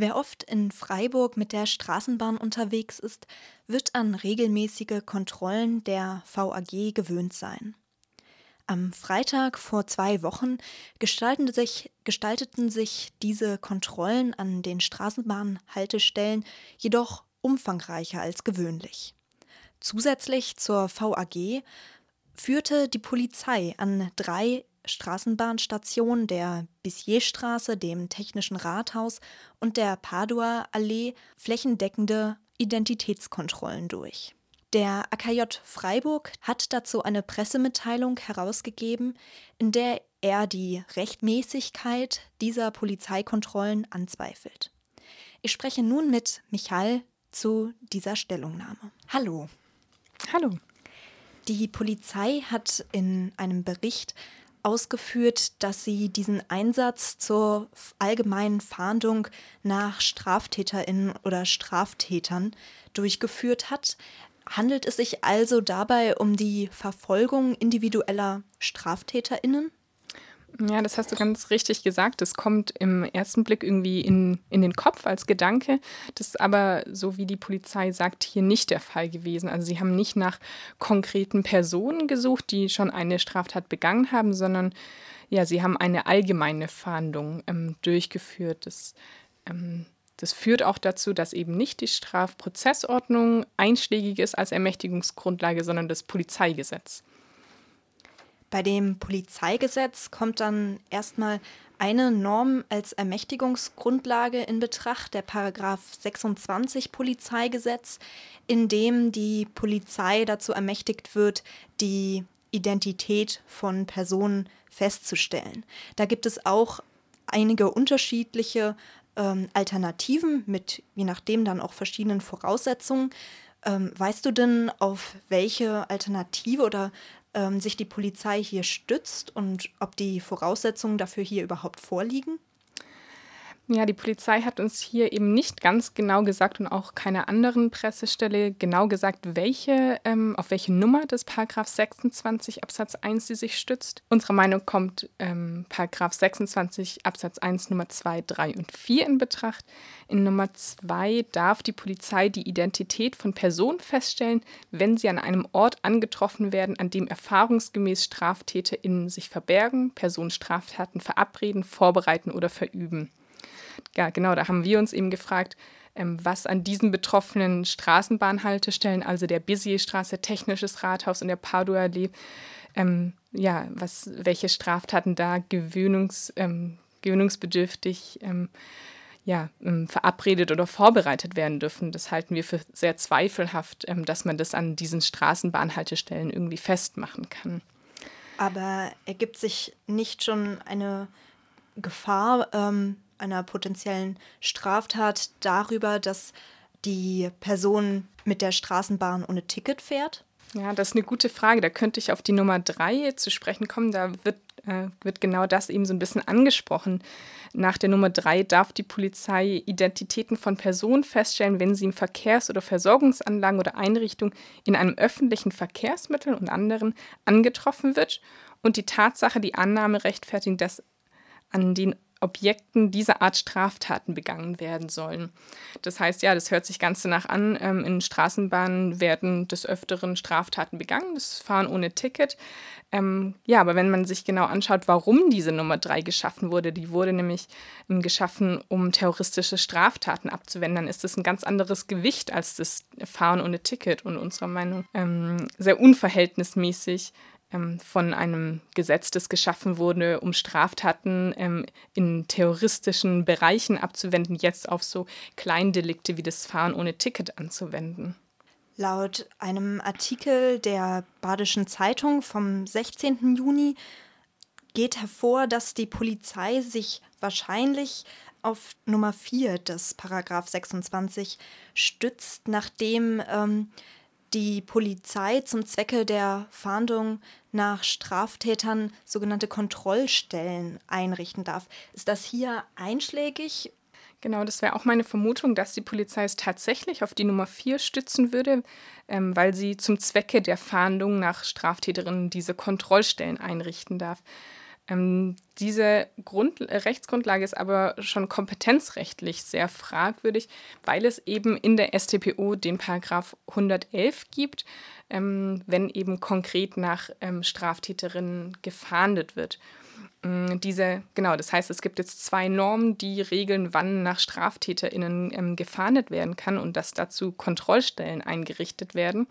Wer oft in Freiburg mit der Straßenbahn unterwegs ist, wird an regelmäßige Kontrollen der VAG gewöhnt sein. Am Freitag vor zwei Wochen gestalteten sich, gestalteten sich diese Kontrollen an den Straßenbahnhaltestellen jedoch umfangreicher als gewöhnlich. Zusätzlich zur VAG führte die Polizei an drei Straßenbahnstation der Bissierstraße, dem Technischen Rathaus und der Padua Allee flächendeckende Identitätskontrollen durch. Der AKJ Freiburg hat dazu eine Pressemitteilung herausgegeben, in der er die Rechtmäßigkeit dieser Polizeikontrollen anzweifelt. Ich spreche nun mit Michael zu dieser Stellungnahme. Hallo. Hallo. Die Polizei hat in einem Bericht ausgeführt, dass sie diesen Einsatz zur allgemeinen Fahndung nach Straftäterinnen oder Straftätern durchgeführt hat. Handelt es sich also dabei um die Verfolgung individueller Straftäterinnen? Ja, das hast du ganz richtig gesagt. Das kommt im ersten Blick irgendwie in, in den Kopf als Gedanke. Das ist aber, so wie die Polizei sagt, hier nicht der Fall gewesen. Also sie haben nicht nach konkreten Personen gesucht, die schon eine Straftat begangen haben, sondern ja, sie haben eine allgemeine Fahndung ähm, durchgeführt. Das, ähm, das führt auch dazu, dass eben nicht die Strafprozessordnung einschlägig ist als Ermächtigungsgrundlage, sondern das Polizeigesetz. Bei dem Polizeigesetz kommt dann erstmal eine Norm als Ermächtigungsgrundlage in Betracht, der Paragraph 26 Polizeigesetz, in dem die Polizei dazu ermächtigt wird, die Identität von Personen festzustellen. Da gibt es auch einige unterschiedliche ähm, Alternativen mit je nachdem dann auch verschiedenen Voraussetzungen. Ähm, weißt du denn, auf welche Alternative oder ähm, sich die Polizei hier stützt und ob die Voraussetzungen dafür hier überhaupt vorliegen? Ja, die Polizei hat uns hier eben nicht ganz genau gesagt und auch keiner anderen Pressestelle genau gesagt, welche, ähm, auf welche Nummer des Paragraph 26 Absatz 1 sie sich stützt. Unserer Meinung kommt ähm, Paragraph 26 Absatz 1 Nummer 2, 3 und 4 in Betracht. In Nummer 2 darf die Polizei die Identität von Personen feststellen, wenn sie an einem Ort angetroffen werden, an dem erfahrungsgemäß StraftäterInnen sich verbergen, Personen Straftaten verabreden, vorbereiten oder verüben ja, genau, da haben wir uns eben gefragt, ähm, was an diesen betroffenen Straßenbahnhaltestellen, also der Bissierstraße, Technisches Rathaus und der Padua Allee, ähm, ja, was, welche Straftaten da gewöhnungs, ähm, gewöhnungsbedürftig ähm, ja, ähm, verabredet oder vorbereitet werden dürfen. Das halten wir für sehr zweifelhaft, ähm, dass man das an diesen Straßenbahnhaltestellen irgendwie festmachen kann. Aber ergibt sich nicht schon eine Gefahr, einer potenziellen Straftat darüber, dass die Person mit der Straßenbahn ohne Ticket fährt? Ja, das ist eine gute Frage. Da könnte ich auf die Nummer drei zu sprechen kommen. Da wird, äh, wird genau das eben so ein bisschen angesprochen. Nach der Nummer drei darf die Polizei Identitäten von Personen feststellen, wenn sie in Verkehrs- oder Versorgungsanlagen oder Einrichtungen in einem öffentlichen Verkehrsmittel und anderen angetroffen wird und die Tatsache die Annahme rechtfertigt, dass an den Objekten dieser Art Straftaten begangen werden sollen. Das heißt, ja, das hört sich ganz danach an. Ähm, in Straßenbahnen werden des Öfteren Straftaten begangen, das Fahren ohne Ticket. Ähm, ja, aber wenn man sich genau anschaut, warum diese Nummer 3 geschaffen wurde, die wurde nämlich ähm, geschaffen, um terroristische Straftaten abzuwenden, dann ist das ein ganz anderes Gewicht als das Fahren ohne Ticket und unserer Meinung ähm, sehr unverhältnismäßig von einem Gesetz, das geschaffen wurde, um Straftaten ähm, in terroristischen Bereichen abzuwenden, jetzt auf so Kleindelikte wie das Fahren ohne Ticket anzuwenden. Laut einem Artikel der Badischen Zeitung vom 16. Juni geht hervor, dass die Polizei sich wahrscheinlich auf Nummer 4 des Paragraph 26 stützt, nachdem ähm, die Polizei zum Zwecke der Fahndung nach Straftätern sogenannte Kontrollstellen einrichten darf. Ist das hier einschlägig? Genau, das wäre auch meine Vermutung, dass die Polizei es tatsächlich auf die Nummer 4 stützen würde, ähm, weil sie zum Zwecke der Fahndung nach Straftäterinnen diese Kontrollstellen einrichten darf. Ähm, diese Grund Rechtsgrundlage ist aber schon kompetenzrechtlich sehr fragwürdig, weil es eben in der StPO den Paragraph 111 gibt, ähm, wenn eben konkret nach ähm, Straftäterinnen gefahndet wird. Ähm, diese, genau, das heißt, es gibt jetzt zwei Normen, die regeln, wann nach StraftäterInnen ähm, gefahndet werden kann und dass dazu Kontrollstellen eingerichtet werden.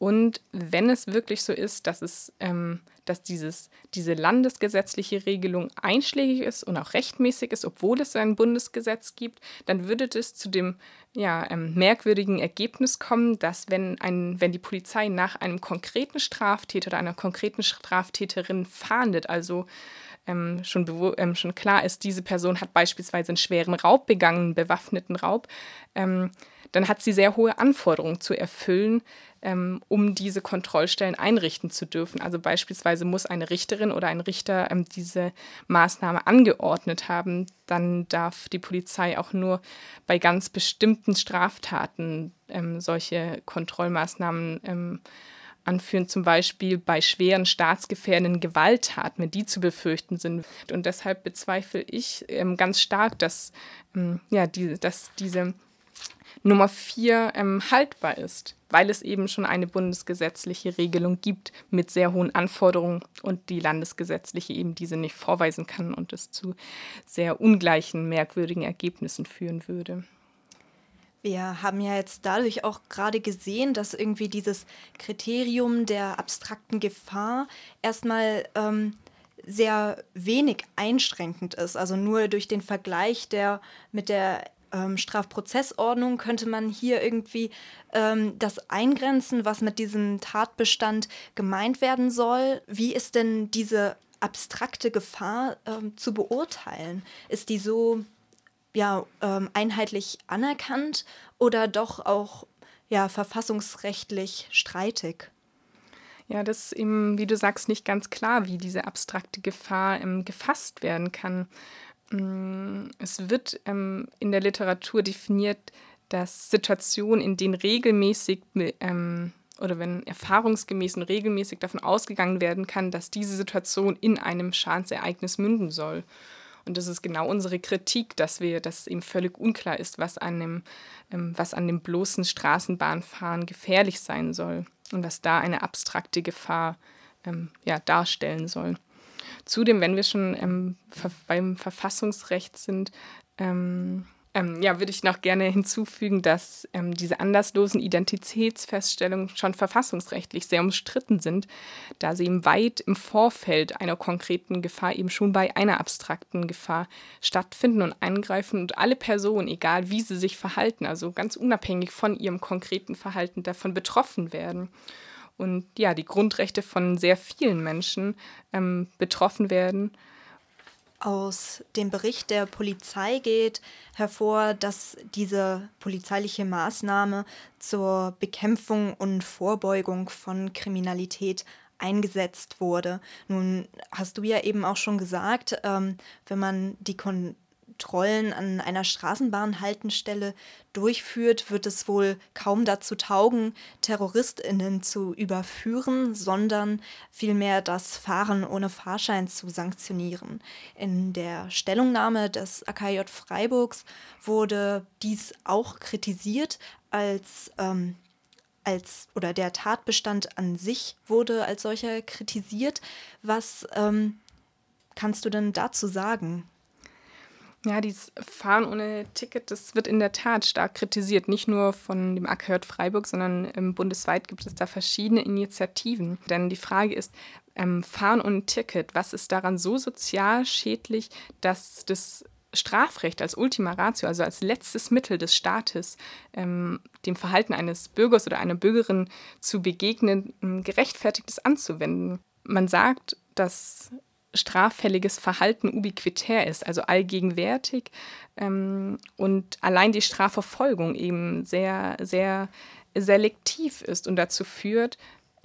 Und wenn es wirklich so ist, dass, es, ähm, dass dieses, diese landesgesetzliche Regelung einschlägig ist und auch rechtmäßig ist, obwohl es ein Bundesgesetz gibt, dann würde das zu dem ja, ähm, merkwürdigen Ergebnis kommen, dass wenn, ein, wenn die Polizei nach einem konkreten Straftäter oder einer konkreten Straftäterin fahndet, also ähm, schon, ähm, schon klar ist, diese Person hat beispielsweise einen schweren Raub begangen, einen bewaffneten Raub, ähm, dann hat sie sehr hohe Anforderungen zu erfüllen, ähm, um diese Kontrollstellen einrichten zu dürfen. Also beispielsweise muss eine Richterin oder ein Richter ähm, diese Maßnahme angeordnet haben. Dann darf die Polizei auch nur bei ganz bestimmten Straftaten ähm, solche Kontrollmaßnahmen ähm, anführen, zum Beispiel bei schweren staatsgefährdenden Gewalttaten, wenn die zu befürchten sind. Und deshalb bezweifle ich ähm, ganz stark, dass, ähm, ja, die, dass diese Nummer vier ähm, haltbar ist, weil es eben schon eine bundesgesetzliche Regelung gibt mit sehr hohen Anforderungen und die landesgesetzliche eben diese nicht vorweisen kann und es zu sehr ungleichen, merkwürdigen Ergebnissen führen würde. Wir haben ja jetzt dadurch auch gerade gesehen, dass irgendwie dieses Kriterium der abstrakten Gefahr erstmal ähm, sehr wenig einschränkend ist. Also nur durch den Vergleich der mit der ähm, Strafprozessordnung könnte man hier irgendwie ähm, das eingrenzen, was mit diesem Tatbestand gemeint werden soll. Wie ist denn diese abstrakte Gefahr ähm, zu beurteilen? Ist die so ja, ähm, einheitlich anerkannt oder doch auch ja, verfassungsrechtlich streitig? Ja, das ist eben, wie du sagst, nicht ganz klar, wie diese abstrakte Gefahr ähm, gefasst werden kann. Mm, es wird ähm, in der Literatur definiert, dass Situationen, in denen regelmäßig ähm, oder wenn erfahrungsgemäß und regelmäßig davon ausgegangen werden kann, dass diese Situation in einem Schadensereignis münden soll. Und das ist genau unsere Kritik, dass wir, dass eben völlig unklar ist, was an dem, ähm, was an dem bloßen Straßenbahnfahren gefährlich sein soll und was da eine abstrakte Gefahr ähm, ja, darstellen soll. Zudem, wenn wir schon ähm, beim Verfassungsrecht sind, ähm, ähm, ja, würde ich noch gerne hinzufügen, dass ähm, diese anderslosen Identitätsfeststellungen schon verfassungsrechtlich sehr umstritten sind, da sie eben weit im Vorfeld einer konkreten Gefahr eben schon bei einer abstrakten Gefahr stattfinden und eingreifen und alle Personen, egal wie sie sich verhalten, also ganz unabhängig von ihrem konkreten Verhalten davon betroffen werden und ja, die Grundrechte von sehr vielen Menschen ähm, betroffen werden. Aus dem Bericht der Polizei geht hervor, dass diese polizeiliche Maßnahme zur Bekämpfung und Vorbeugung von Kriminalität eingesetzt wurde. Nun hast du ja eben auch schon gesagt, ähm, wenn man die Kon Kontrollen an einer Straßenbahnhaltestelle durchführt, wird es wohl kaum dazu taugen, Terroristinnen zu überführen, sondern vielmehr das Fahren ohne Fahrschein zu sanktionieren. In der Stellungnahme des AKJ Freiburgs wurde dies auch kritisiert als ähm, als oder der Tatbestand an sich wurde als solcher kritisiert. Was ähm, kannst du denn dazu sagen? Ja, dieses Fahren ohne Ticket, das wird in der Tat stark kritisiert. Nicht nur von dem AKJ Freiburg, sondern ähm, bundesweit gibt es da verschiedene Initiativen. Denn die Frage ist, ähm, Fahren ohne Ticket, was ist daran so sozial schädlich, dass das Strafrecht als Ultima Ratio, also als letztes Mittel des Staates, ähm, dem Verhalten eines Bürgers oder einer Bürgerin zu begegnen, ähm, gerechtfertigt ist anzuwenden. Man sagt, dass straffälliges Verhalten ubiquitär ist, also allgegenwärtig ähm, und allein die Strafverfolgung eben sehr, sehr selektiv ist und dazu führt,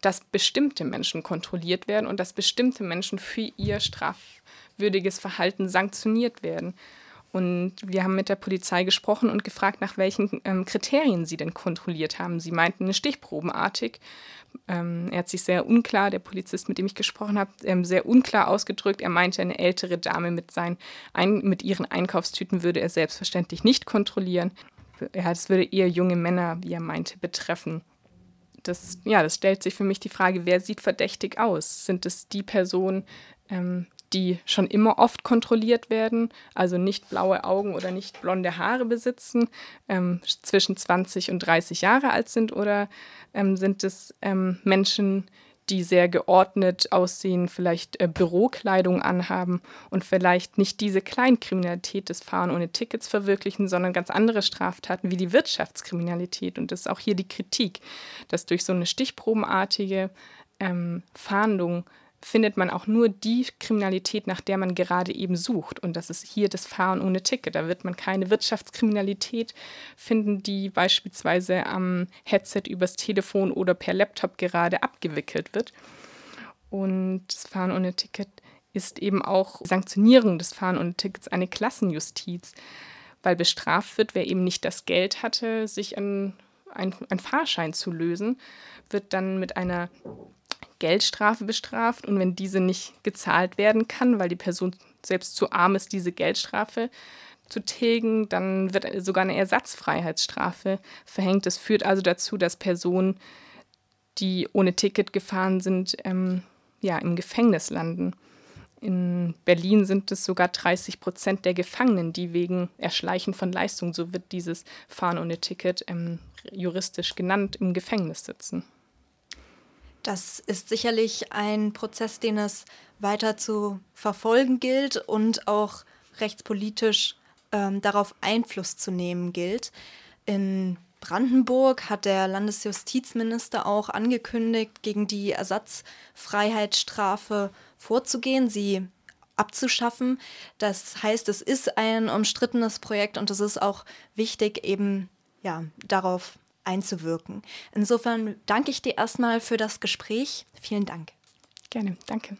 dass bestimmte Menschen kontrolliert werden und dass bestimmte Menschen für ihr strafwürdiges Verhalten sanktioniert werden. Und wir haben mit der Polizei gesprochen und gefragt, nach welchen ähm, Kriterien sie denn kontrolliert haben. Sie meinten eine stichprobenartig. Ähm, er hat sich sehr unklar, der Polizist, mit dem ich gesprochen habe, ähm, sehr unklar ausgedrückt. Er meinte, eine ältere Dame mit, seinen, ein, mit ihren Einkaufstüten würde er selbstverständlich nicht kontrollieren. Ja, es würde eher junge Männer, wie er meinte, betreffen. Das, ja, das stellt sich für mich die Frage, wer sieht verdächtig aus? Sind es die Personen, ähm, die schon immer oft kontrolliert werden, also nicht blaue Augen oder nicht blonde Haare besitzen, ähm, zwischen 20 und 30 Jahre alt sind oder ähm, sind es ähm, Menschen, die sehr geordnet aussehen, vielleicht äh, Bürokleidung anhaben und vielleicht nicht diese Kleinkriminalität des Fahren ohne Tickets verwirklichen, sondern ganz andere Straftaten wie die Wirtschaftskriminalität. Und das ist auch hier die Kritik, dass durch so eine stichprobenartige ähm, Fahndung findet man auch nur die Kriminalität, nach der man gerade eben sucht. Und das ist hier das Fahren ohne Ticket. Da wird man keine Wirtschaftskriminalität finden, die beispielsweise am Headset übers Telefon oder per Laptop gerade abgewickelt wird. Und das Fahren ohne Ticket ist eben auch Sanktionierung des Fahren ohne Tickets eine Klassenjustiz, weil bestraft wird, wer eben nicht das Geld hatte, sich einen, einen Fahrschein zu lösen, wird dann mit einer Geldstrafe bestraft und wenn diese nicht gezahlt werden kann, weil die Person selbst zu arm ist, diese Geldstrafe zu tilgen, dann wird sogar eine Ersatzfreiheitsstrafe verhängt. Das führt also dazu, dass Personen, die ohne Ticket gefahren sind, ähm, ja, im Gefängnis landen. In Berlin sind es sogar 30 Prozent der Gefangenen, die wegen Erschleichen von Leistungen, so wird dieses Fahren ohne Ticket ähm, juristisch genannt, im Gefängnis sitzen. Das ist sicherlich ein Prozess, den es weiter zu verfolgen gilt und auch rechtspolitisch ähm, darauf Einfluss zu nehmen gilt. In Brandenburg hat der Landesjustizminister auch angekündigt, gegen die Ersatzfreiheitsstrafe vorzugehen, sie abzuschaffen. Das heißt, es ist ein umstrittenes Projekt und es ist auch wichtig, eben ja, darauf einzuwirken. Insofern danke ich dir erstmal für das Gespräch. Vielen Dank. Gerne, danke.